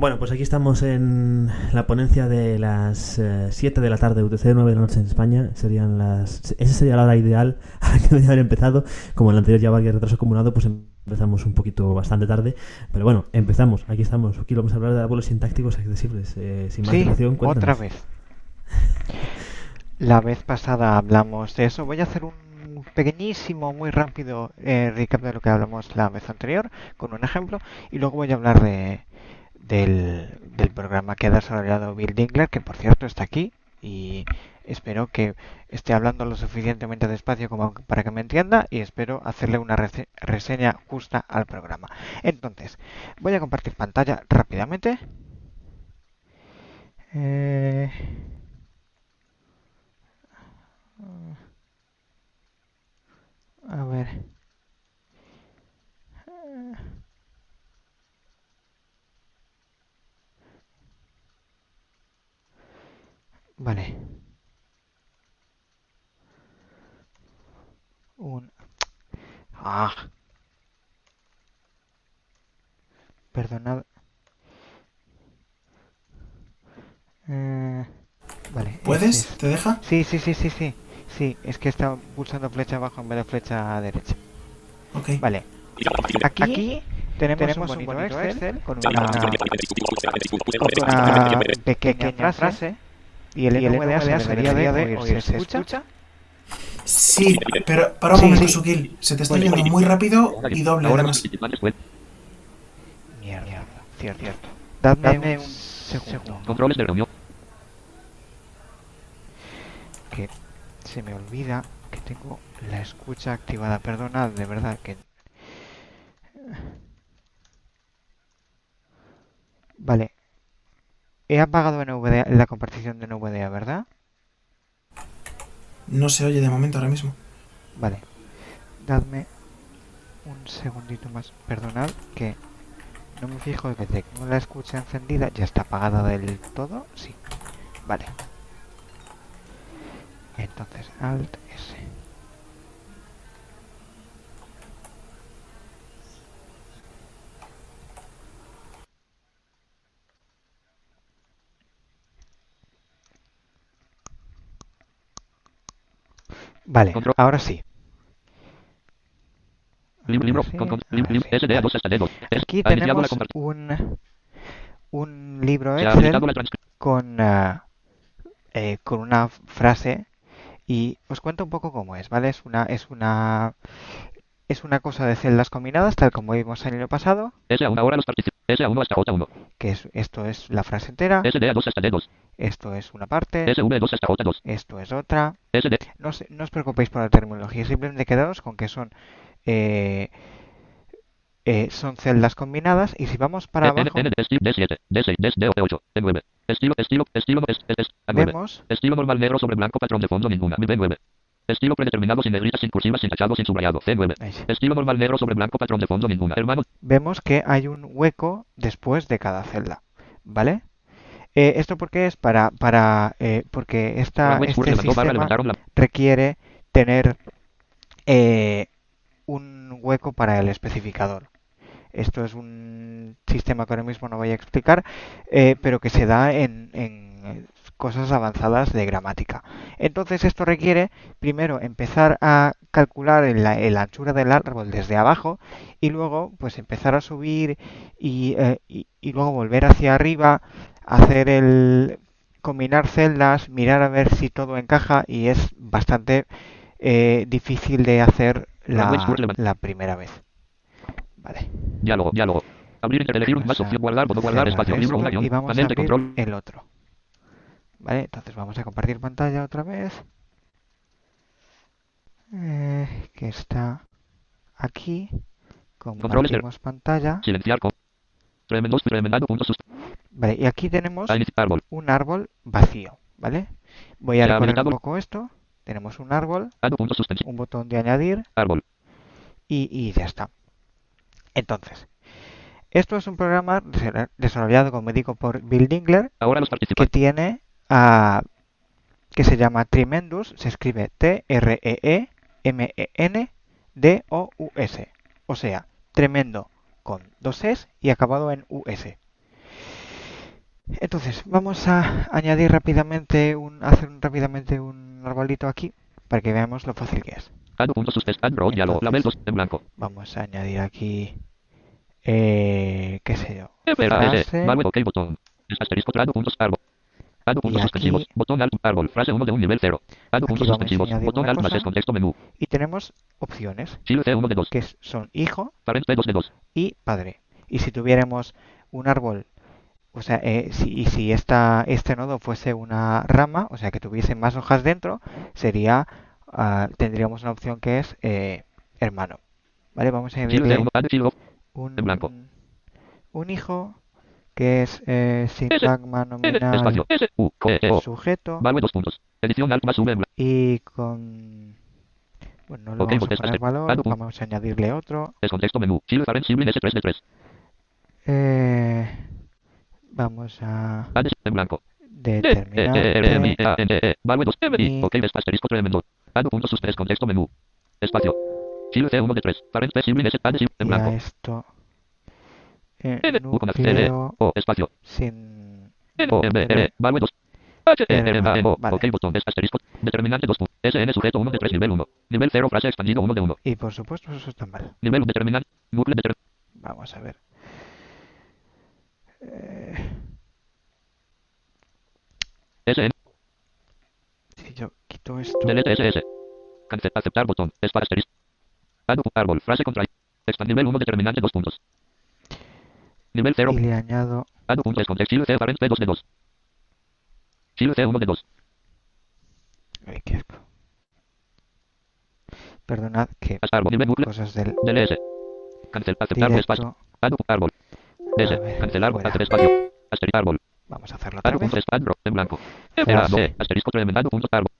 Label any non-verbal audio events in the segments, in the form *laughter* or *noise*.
Bueno, pues aquí estamos en la ponencia de las 7 eh, de la tarde, UTC 9 de la noche en España. Serían las, esa sería la hora ideal *laughs* a la que debería haber empezado. Como el anterior ya va que retraso acumulado, pues empezamos un poquito bastante tarde. Pero bueno, empezamos. Aquí estamos. Aquí vamos a hablar de árboles sintácticos accesibles. Eh, sin más sí, otra vez. La vez pasada hablamos de eso. Voy a hacer un pequeñísimo, muy rápido eh, recap de lo que hablamos la vez anterior, con un ejemplo, y luego voy a hablar de del, programa que ha desarrollado Bill Dingler, que por cierto está aquí y espero que esté hablando lo suficientemente despacio como para que me entienda y espero hacerle una reseña justa al programa. Entonces, voy a compartir pantalla rápidamente. Eh, a ver. Vale. Un... Ah. Perdonad. Eh... Vale. ¿Puedes? ¿Te deja? Sí, sí, sí, sí, sí. Sí, es que está pulsando flecha abajo en vez de flecha derecha. Ok. Vale. Aquí, tenemos, un bonito, Excel, con, una, una, pequeña, frase y el, NVDA, se debería de oír. ¿Se escucha? Sí, pero para un momento, Sukil. Se te está yendo muy rápido y doble, además. Mierda, cierto, cierto. Dame un segundo. Controles de reunión. Que se me olvida que tengo la escucha activada. Perdona, de verdad que... Vale, He apagado NVDA, la compartición de NVDA, ¿verdad? No se oye de momento ahora mismo. Vale. Dadme un segundito más. Perdonad que no me fijo de que tengo la escucha encendida. ¿Ya está apagada del todo? Sí. Vale. Entonces, Alt S. Vale, ahora sí. Aquí tenemos un, un libro Excel con, uh, eh, con una frase y os cuento un poco cómo es, ¿vale? Es una, es una es una cosa de celdas combinadas, tal como vimos en el año pasado. S1 ahora los S1 hasta J1. Que es, esto es la frase entera. SD2 hasta D2. Esto es una parte. SV2 hasta J2. Esto es otra. SD. No, no os preocupéis por la terminología, simplemente quedaos con que son eh, eh, son celdas combinadas y si vamos para abajo D7, D6, D8, D9 estilo, estilo, estilo, es, es, vemos estilo normal negro sobre blanco patrón de fondo ninguna B9 Estilo predeterminado sin negritas, sin cursivas, sin tachado, sin subrayado. C9. Estilo normal negro sobre blanco, patrón de fondo ninguna. Hermano. Vemos que hay un hueco después de cada celda. ¿Vale? Eh, ¿Esto porque es? Para, para eh, porque esta, este sistema requiere tener eh, un hueco para el especificador. Esto es un sistema que ahora mismo no voy a explicar, eh, pero que se da en, en cosas avanzadas de gramática. Entonces esto requiere primero empezar a calcular la, anchura del árbol desde abajo y luego pues empezar a subir y, eh, luego volver hacia arriba, hacer el combinar celdas, mirar a ver si todo encaja y es bastante eh, difícil de hacer la, la primera vez. Vale. Diálogo, diálogo. Abrir, elegir más opción, guardar, guardar, espacio, libro, y vamos a abrir el otro. Vale, entonces vamos a compartir pantalla otra vez. Eh, que está aquí. Compartimos pantalla. Silenciar. Vale, y aquí tenemos un árbol vacío, ¿vale? Voy a recorrer un poco esto. Tenemos un árbol, un botón de añadir árbol. Y, y ya está. Entonces, esto es un programa desarrollado, como digo, por Bill Dingler, Ahora los que tiene que se llama Tremendous, se escribe T-R-E-E-M-E-N-D-O-U-S, o sea, tremendo con dos S y acabado en US. Entonces, vamos a añadir rápidamente un, hacer un, rápidamente un arbolito aquí para que veamos lo fácil que es. Vamos a añadir aquí, eh, qué sé yo, frase. Puntos, suspensivos. Botón alt árbol. Frase 1 de un nivel 0. Add puntos suspensivos. Botón alt más es contexto menú. Y tenemos opciones. Chile C1 de 2. Que son hijo. Parent C2 de 2. Y padre. Y si tuviéramos un árbol o sea, eh, si, si esta, este nodo fuese una rama, o sea, que tuviese más hojas dentro, sería, uh, tendríamos una opción que es eh, hermano. ¿Vale? Vamos a añadirle un, un hijo que es eh, sintagma nominal sujeto Edición alt más y con bueno, no lo vamos a poner valor, vamos a añadirle otro. Es contexto menú. Chile S3 de 3. Eh, vamos a en blanco. Determinar. Value 2. Ok, en blanco. esto. Eh, núcleo o espacio. Sin. Value 2. H R M O. Ok, botón. Asterisco. Determinante 2. SN sujeto 1 de 3 nivel 1. Nivel 0 frase expandido 1 de 1. Y por supuesto eso está mal. Nivel determinante. Núcleo determinante. Vamos a ver. Eh... SN. Si yo quito esto. Delete SS. Cancel, aceptar botón. Es para asterisco. Árbol. Frase contra. Expand nivel 1 determinante 2 puntos. Nivel 0. Y le añado. Puntos con Chile C parent P2 de 2. Chile C1 de 2. Ay, qué asco. Perdonad que árbol, nivel cosas del DLS. Cancel, aceptar espacio. Árbol. S. Cancelar, hacer espacio. Asterisco árbol. Vamos a hacerlo otra vez. Punto blanco. R A D asterisco tremendado punto árbol. Edit F R A doble doble S asterisco add punto descontexto Chile C 1 de 2 add en blanco. ¿Qué es? D E R M I A N N A N I M R E D S D S N espacio S U O E E O value ok botes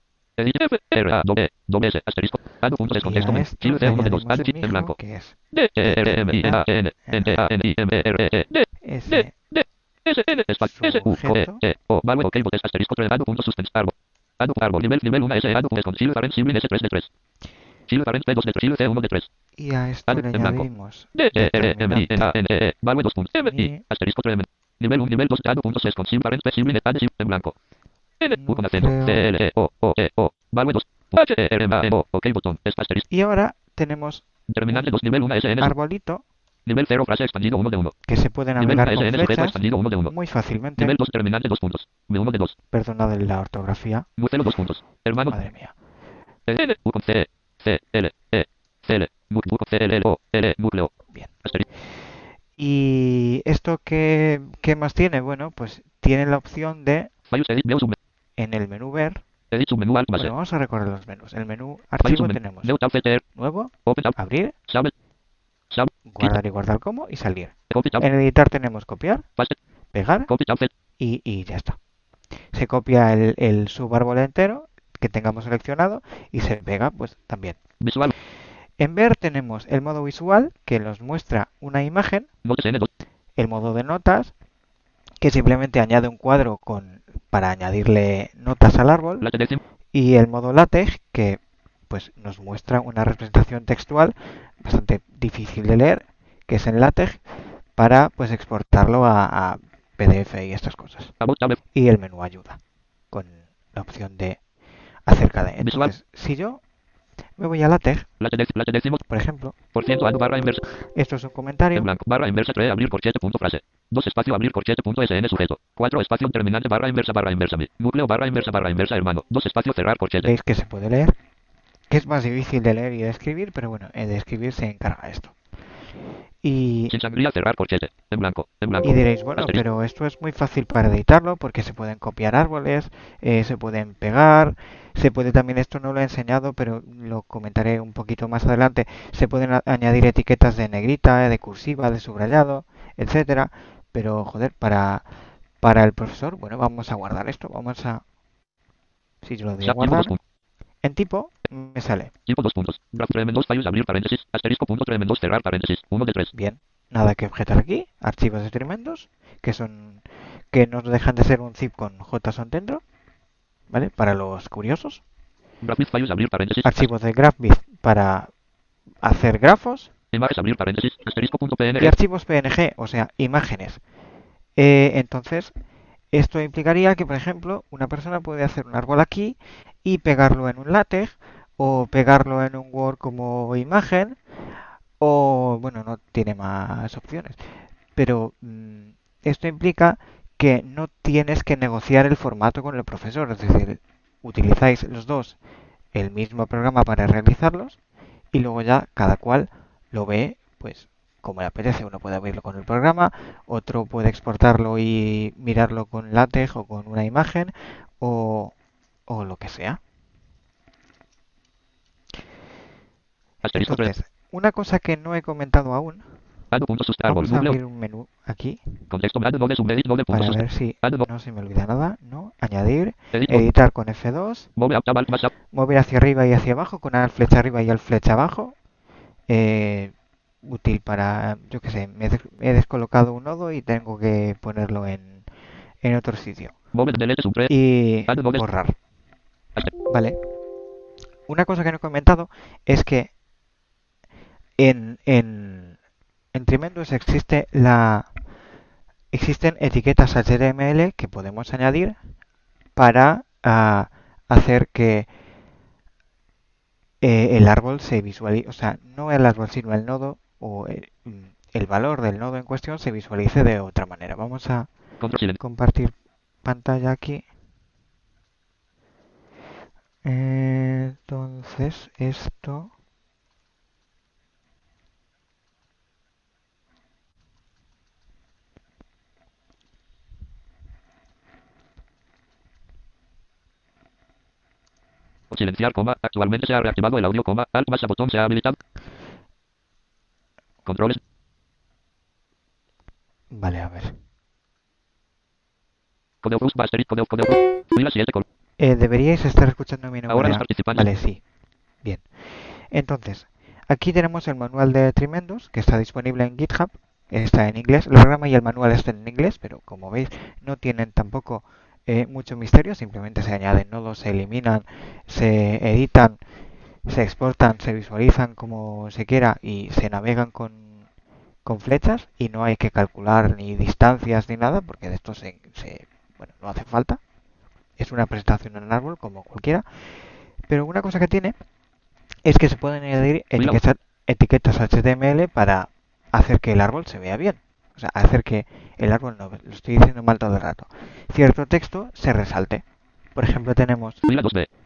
asterisco tremendado punto suspense árbol. Add árbol nivel nivel 1 S add punto con Chile parent Simple S3 de 3. Chile parent P2 de 3 Chile C1 de 3. Y a esto le añadimos D R M I N A N value 2 puntos. M I asterisco tremendo. Nivel 1, nivel 2, add puntos es con Simple parent P Simple add en blanco. Y ahora tenemos Terminante 2 nivel 1 SN arbolito Nivel 0 frase expandido 1 de 1. que se puede navegar con SN sujeto flechas expandido 1 de 1. muy fácilmente. Nivel 2 terminante 2 puntos. B1 de 2. Perdonad la ortografía. Nucleo 2 puntos. Hermano. Madre mía. N U con C C L E C L Nu con C L L O L núcleo. Bien. ¿Y esto qué, qué más tiene? Bueno, pues tiene la opción de, edit view. En el menú ver, Edit submenú alt base. bueno, vamos a recorrer los menús. El menú archivo tenemos nuevo, abrir, guardar y guardar como y salir. En editar tenemos copiar, pegar y, y ya está. Se copia el, el subárbol entero que tengamos seleccionado y se pega pues también. Visual. En ver tenemos el modo visual que nos muestra una imagen, Notes N2. el modo de notas que simplemente añade un cuadro con para añadirle notas al árbol y el modo LaTeX que pues nos muestra una representación textual bastante difícil de leer que es en LaTeX para pues exportarlo a, a PDF y estas cosas. Y el menú ayuda con la opción de acerca de entonces si yo me voy a LaTeX La décimo. La décimo. por ejemplo Por ciento barra inversa. esto es un comentario En blanco. Barra inversa 3 abrir corchete punto frase. 2 espacio abrir corchete punto SN sujeto. 4 espacio terminante barra inversa barra inversa mi. Núcleo barra inversa barra inversa hermano. 2 espacio cerrar corchete. veis que se puede leer que es más difícil de leer y de escribir pero bueno eh, de escribir se encarga esto y Sin sangría cerrar corchete. En blanco. En blanco. Y diréis, bueno, Asterisco. pero esto es muy fácil para editarlo porque se pueden copiar árboles, eh, se pueden pegar, se puede también, esto no lo he enseñado, pero lo comentaré un poquito más adelante, se pueden añadir etiquetas de negrita, de cursiva, de subrayado, etcétera, pero joder, para, para el profesor, bueno, vamos a guardar esto, vamos a... Si yo lo 2 guardar, en tipo me sale, Tipo 2 puntos. Graph fallos abrir paréntesis. Asterisco punto tremendos cerrar paréntesis. 1 de 3. bien, nada que objetar aquí, archivos de tremendos, que son que no dejan de ser un zip con JSON dentro, ¿vale? Para los curiosos. Abrir. Archivos de GraphViz para hacer grafos abrir paréntesis. Y archivos PNG, o sea, imágenes. Eh, entonces, Esto implicaría que, por ejemplo, una persona puede hacer un árbol aquí y pegarlo en un látex o pegarlo en un Word como imagen o, bueno, no tiene más opciones. Pero mm, esto implica que no tienes que negociar el formato con el profesor, es decir, utilizáis los dos el mismo programa para realizarlos y luego ya cada cual lo ve pues como le apetece. Uno puede abrirlo con el programa, otro puede exportarlo y mirarlo con LaTeX o con una imagen o, o lo que sea. Entonces, una cosa que no he comentado aún. Vamos a abrir un menú aquí. Para ver si no se me olvida nada. No. Añadir. Editar con F2. Mover hacia arriba y hacia abajo con al flecha arriba y al flecha abajo. Eh, útil para, yo que sé, me he descolocado un nodo y tengo que ponerlo en, en otro sitio. Y borrar. Vale. Una cosa que no he comentado es que en, en, en Tremendous existe la existen etiquetas HTML que podemos añadir para uh, hacer que eh, el árbol se visualice, o sea, no el árbol, sino el nodo o el, valor del nodo en cuestión se visualice de otra manera. Vamos a compartir pantalla aquí. Entonces, esto... Silenciar, coma. Actualmente se ha reactivado el audio, coma. Alt más botón se ha habilitado. Controles. Vale, a ver. Eh, deberíais estar escuchando mi nombre. Ahora Vale, sí. Bien. Entonces, aquí tenemos el manual de Tremendous que está disponible en GitHub. Está en inglés. El programa y el manual están en inglés, pero como veis no tienen tampoco eh, mucho misterio. Simplemente se añaden nodos, se eliminan, se editan se exportan, se visualizan como se quiera y se navegan con, con flechas y no hay que calcular ni distancias ni nada porque de esto se, bueno, no hace falta. Es una presentación en árbol como cualquiera. Pero una cosa que tiene es que se pueden añadir etiquetas, etiquetas HTML para hacer que el árbol se vea bien. O sea, hacer que el árbol no, lo estoy diciendo mal todo el rato. Cierto texto se resalte. Por ejemplo, tenemos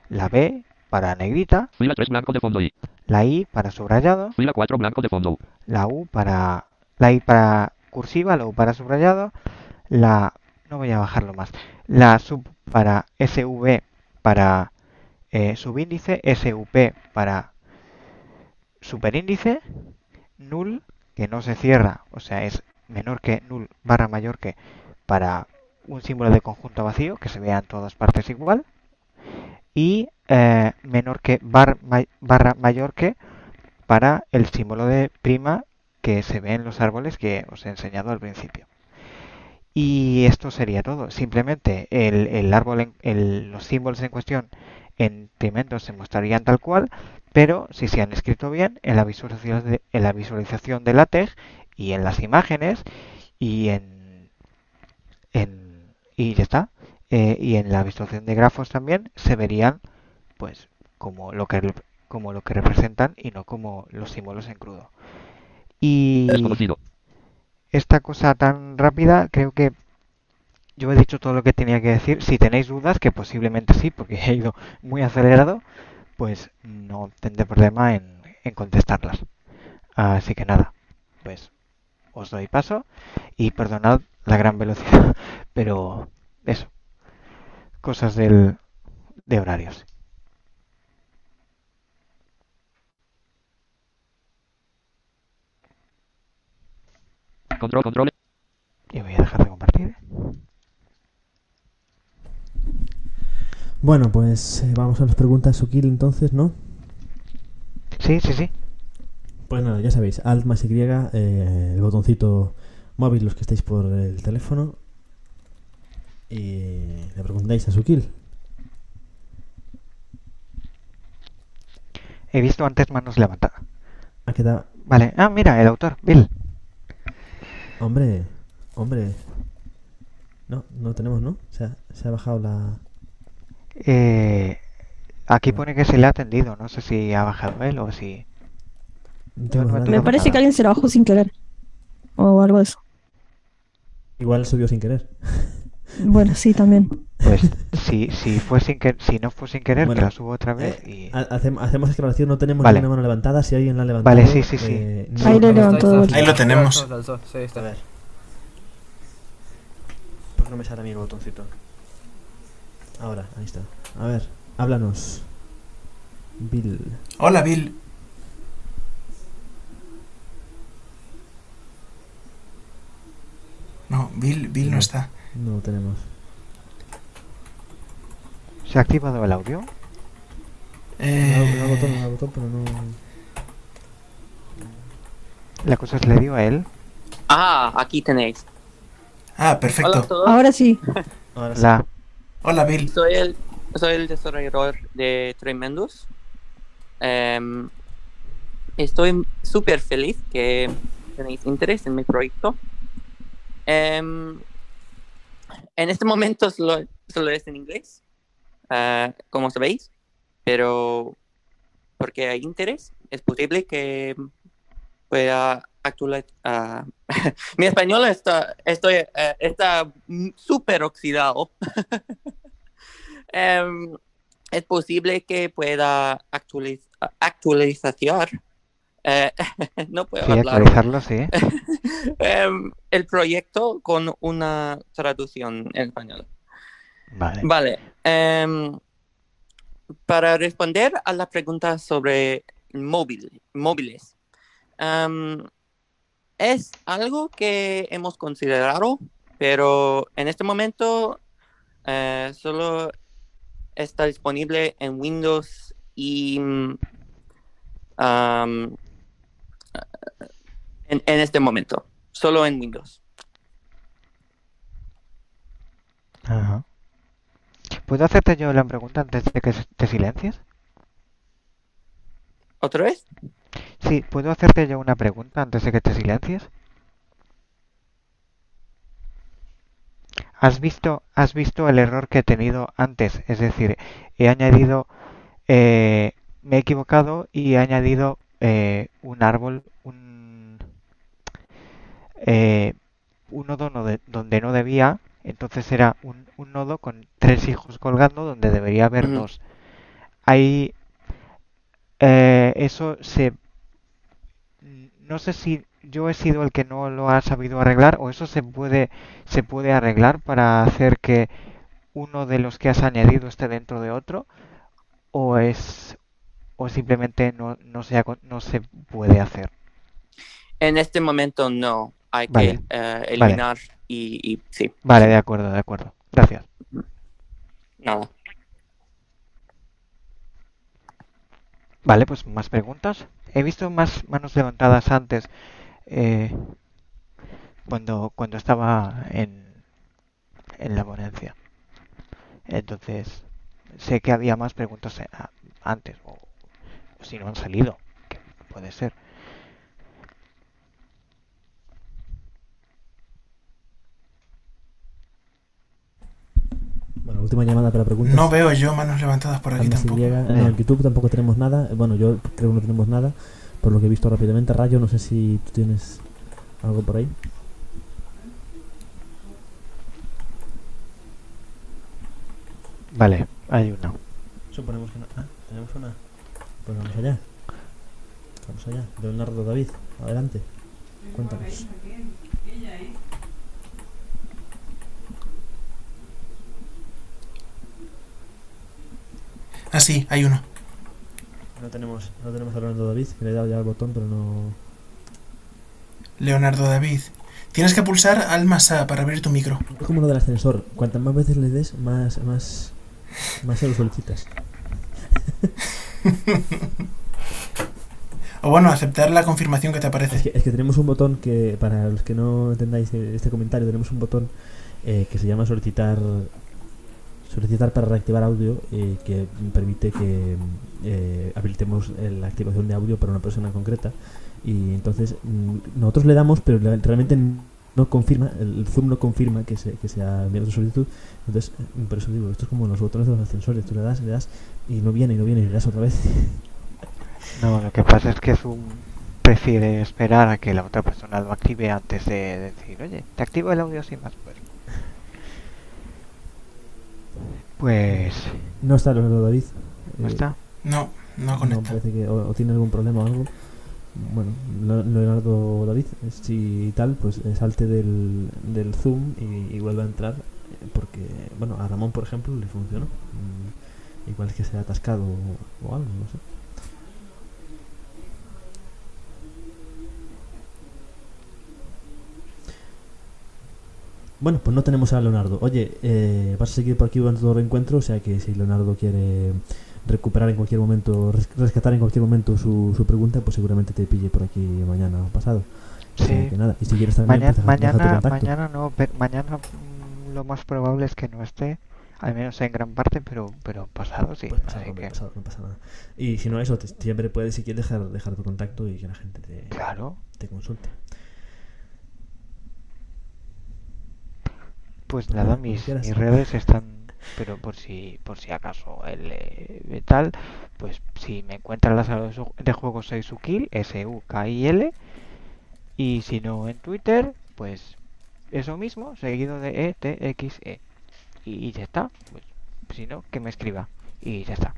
la B, para negrita. Fila 3 blanco de fondo I. La I para subrayado. Fila 4 blanco de fondo U. La U para la I para cursiva, la U para subrayado, la no voy a bajarlo más. La sub para SV para eh, subíndice, SUP para superíndice, null que no se cierra, o sea, es menor que null barra mayor que para un símbolo de conjunto vacío que se vea en todas partes igual y eh, menor que barra mayor que para el símbolo de prima que se ve en los árboles que os he enseñado al principio. Y esto sería todo. Simplemente el, árbol, en, los símbolos en cuestión en Tremendous se mostrarían tal cual, pero si se han escrito bien en la visualización de, en la visualización de látex y en las imágenes y en, en y ya está. Eh, y en la visualización de grafos también se verían pues como lo que como lo que representan y no como los símbolos en crudo. Y esta cosa tan rápida creo que yo he dicho todo lo que tenía que decir. Si tenéis dudas, que posiblemente sí, porque *laughs* he ido muy acelerado, pues no tendré problema en, en contestarlas. Así que nada, pues os doy paso y perdonad la gran velocidad, *laughs* pero eso, cosas del, de horarios. Control, control. Y voy a dejar de compartir. Bueno, pues eh, vamos a las preguntas Sukil entonces, ¿no? Sí, sí, sí. Pues nada, ya sabéis, Alt más Y, eh, el botoncito móvil, los que estáis por el teléfono. Y le preguntáis a Sukil. He visto antes manos levantadas. ¿Ha quedado? Vale. Ah, mira, el autor, Bill. Hombre, hombre. No, no tenemos, ¿no? O sea, se ha bajado la... Eh, aquí pone que se le ha atendido. No sé si ha bajado él o si... Me parece que alguien se lo bajó sin querer. O algo de eso. Igual subió sin querer. Bueno, sí, también. Pues si, si, fue sin que, si no fue sin querer, Bueno, la subo otra vez Eh, y... hacem- hacemos escalación, no tenemos Vale. ninguna mano levantada. Si alguien la ha levantado. Vale, sí, sí, sí. eh, no- Ahí le levantó. Ahí lo tenemos. Sí, está. A ver. ¿Por qué no me sale a mí el botoncito? Ahora, ahí está. A ver, háblanos. Bill. Hola, Bill. No, Bill, Bill no No. está. No lo tenemos. ¿Se ha activado el audio? Eh, botón, me da botón, pero no. La cosa es, le dio a él. Ah, aquí tenéis. ah, Hola a perfecto. todos. Ahora sí. Ahora sí. La... Hola, Bill. Soy el, soy el desarrollador de Tremendous. Em, estoy súper feliz que tenéis interés en mi proyecto. Em, en este momento solo, solo es en inglés, ah, como sabéis, pero porque hay interés, es posible que pueda actualizar. *laughs* mi español está, estoy, eh, está súper oxidado. *laughs* Em, es posible que pueda actualiz- actualizar. Eh, *laughs* no puedo Sí, hablar. actualizarlo, sí. *laughs* Em, el proyecto con una traducción en español. Vale. Vale. em, para responder a la pregunta sobre móvil, móviles, em, es algo que hemos considerado, pero en este momento eh, solo está disponible en Windows y mm, en, en este momento, solo en Windows. Ajá. ¿Puedo hacerte yo la pregunta antes de que te silencies? ¿Otra vez? Sí, ¿puedo hacerte yo una pregunta antes de que te silencies? ¿Has visto, has visto el error que he tenido antes? Es decir, he añadido, eh, me he equivocado y he añadido eh, un árbol, un, eh, un nodo no de- donde no debía. Entonces era un, un nodo con tres hijos colgando donde debería haber dos. Ahí eh, eso se no sé si yo he sido el que no lo ha sabido arreglar o eso se puede se puede arreglar para hacer que uno de los que has añadido esté dentro de otro o es o simplemente no no se no se puede hacer. En este momento no. Hay Vale. que eh, eliminar y, y sí, Vale, de acuerdo, de acuerdo. Gracias. nada. Vale, pues más preguntas. He visto más manos levantadas antes eh, cuando cuando estaba en en la ponencia. Entonces, sé que había más preguntas eh, antes, o si no han salido, que puede ser. Bueno, última llamada para preguntas. No veo yo manos levantadas por aquí tampoco. No, en YouTube tampoco tenemos nada. Bueno, yo creo que no tenemos nada. Por lo que he visto rápidamente. Rayo, no sé si tú tienes algo por ahí. Vale, hay una. Suponemos que no. Ah, tenemos una. Pues vamos allá. Vamos allá. Leonardo David, adelante. Cuéntanos. Ah, sí, hay uno. No tenemos, no tenemos a Leonardo David, que le he dado ya el botón, pero no. Leonardo David. Tienes que pulsar Almas A para abrir tu micro. Es como lo del ascensor. Cuantas más veces le des, más, más, más se lo solicitas. *laughs* O bueno, aceptar la confirmación que te aparece. es que tenemos un botón que, para los que no entendáis este comentario, tenemos un botón eh, que se llama solicitar solicitar para reactivar audio eh, que permite que eh, habilitemos la activación de audio para una persona concreta y entonces mm, nosotros le damos pero realmente no confirma, el Zoom no confirma que se, que se ha enviado su solicitud. Entonces, eh, por eso digo, esto es como los botones de los ascensores, tú le das, le das y no viene y no viene y le das otra vez. *laughs* No, lo que pasa es que Zoom prefiere esperar a que la otra persona lo active antes de decir, oye, te activo el audio sin más. Pues, pues... No está Leonardo David. ¿No Eh, está? No, no No, conecta. parece que o, o tiene algún problema o algo. Bueno, Le- Leonardo David, si tal, pues eh, salte del, del Zoom y, y vuelve a entrar. eh, Porque, bueno, a Ramón, por ejemplo, le funcionó. Mm, Igual es que se ha atascado o, algo, no sé. Bueno, pues no tenemos a Leonardo. Oye, eh, vas a seguir por aquí durante todo el encuentro, o sea que si Leonardo quiere recuperar en cualquier momento, res- rescatar en cualquier momento su, su pregunta, pues seguramente te pille por aquí mañana o pasado. Sí. que nada, y si quieres también, Mañana, pues deja- mañana, contacto. mañana no, mañana mm, lo más probable es que no esté, al menos en gran parte, pero, pero pasado sí. Pues pasado, así hombre, que, pasado, no pasa nada. Y si no eso, te- siempre puedes, si quieres, dejar, dejar tu contacto y que la gente te, claro, te consulte. pues nada, mis redes están, pero por si, por si acaso el eh, tal, pues si me encuentran en la sala de juegos soy Sukil, S-U-K-I-L, y si no en Twitter, pues eso mismo, seguido de E-T-X-E. Y, y ya está, pues si no, que me escriba, y ya está.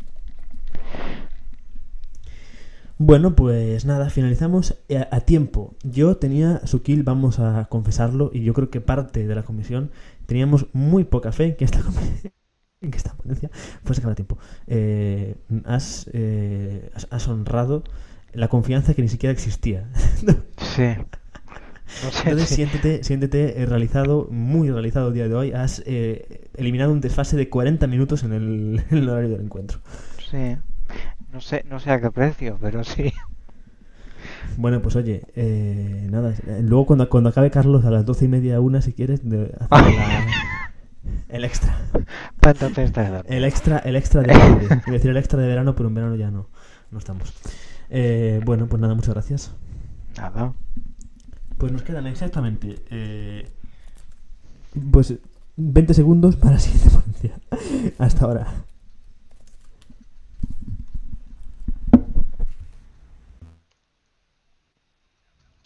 Bueno, pues nada, finalizamos a, a tiempo. Yo tenía su kill, vamos a confesarlo, y yo creo que parte de la comisión teníamos muy poca fe en que esta, *laughs* en que esta ponencia fuese a tiempo. Eh, has, eh, has, has honrado la confianza que ni siquiera existía. *laughs* Sí. No sé Entonces si- siéntete, siéntete eh, realizado, muy realizado el día de hoy. Has eh, eliminado un desfase de 40 minutos en el, *laughs* en el horario del encuentro. Sí. No sé, no sé a qué precio, pero sí. Bueno, pues oye, eh, nada, eh, luego cuando, cuando acabe Carlos a las doce y media, una, si quieres, de, la- el extra. Dormido. El extra, el extra de a decir el extra de verano, pero en verano ya no, no estamos. Eh, bueno, pues nada, muchas gracias. Nada. Pues nos quedan exactamente eh, pues 20 segundos para la siguiente ponencia. *laughs* Hasta ahora.